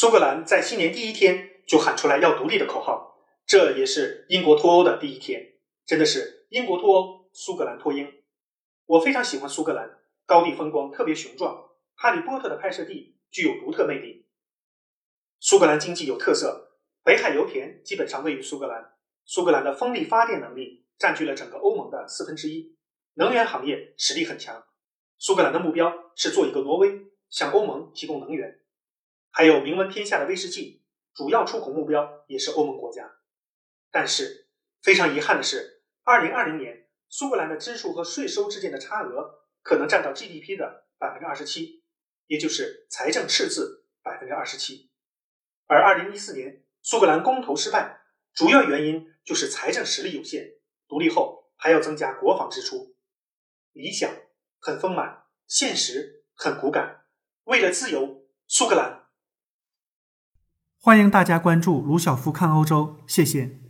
苏格兰在新年第一天就喊出来要独立的口号，这也是英国脱欧的第一天，真的是英国脱欧，苏格兰脱英。我非常喜欢苏格兰，高地风光特别雄壮，《哈利波特》的拍摄地具有独特魅力。苏格兰经济有特色，北海油田基本上位于苏格兰，苏格兰的风力发电能力占据了整个欧盟的四分之一，能源行业实力很强。苏格兰的目标是做一个挪威，向欧盟提供能源。还有名闻天下的威士忌，主要出口目标也是欧盟国家。但是非常遗憾的是，二零二零年苏格兰的支出和税收之间的差额可能占到 GDP 的百分之二十七，也就是财政赤字百分之二十七。而二零一四年苏格兰公投失败，主要原因就是财政实力有限，独立后还要增加国防支出。理想很丰满，现实很骨感。为了自由，苏格兰。欢迎大家关注卢晓夫看欧洲，谢谢。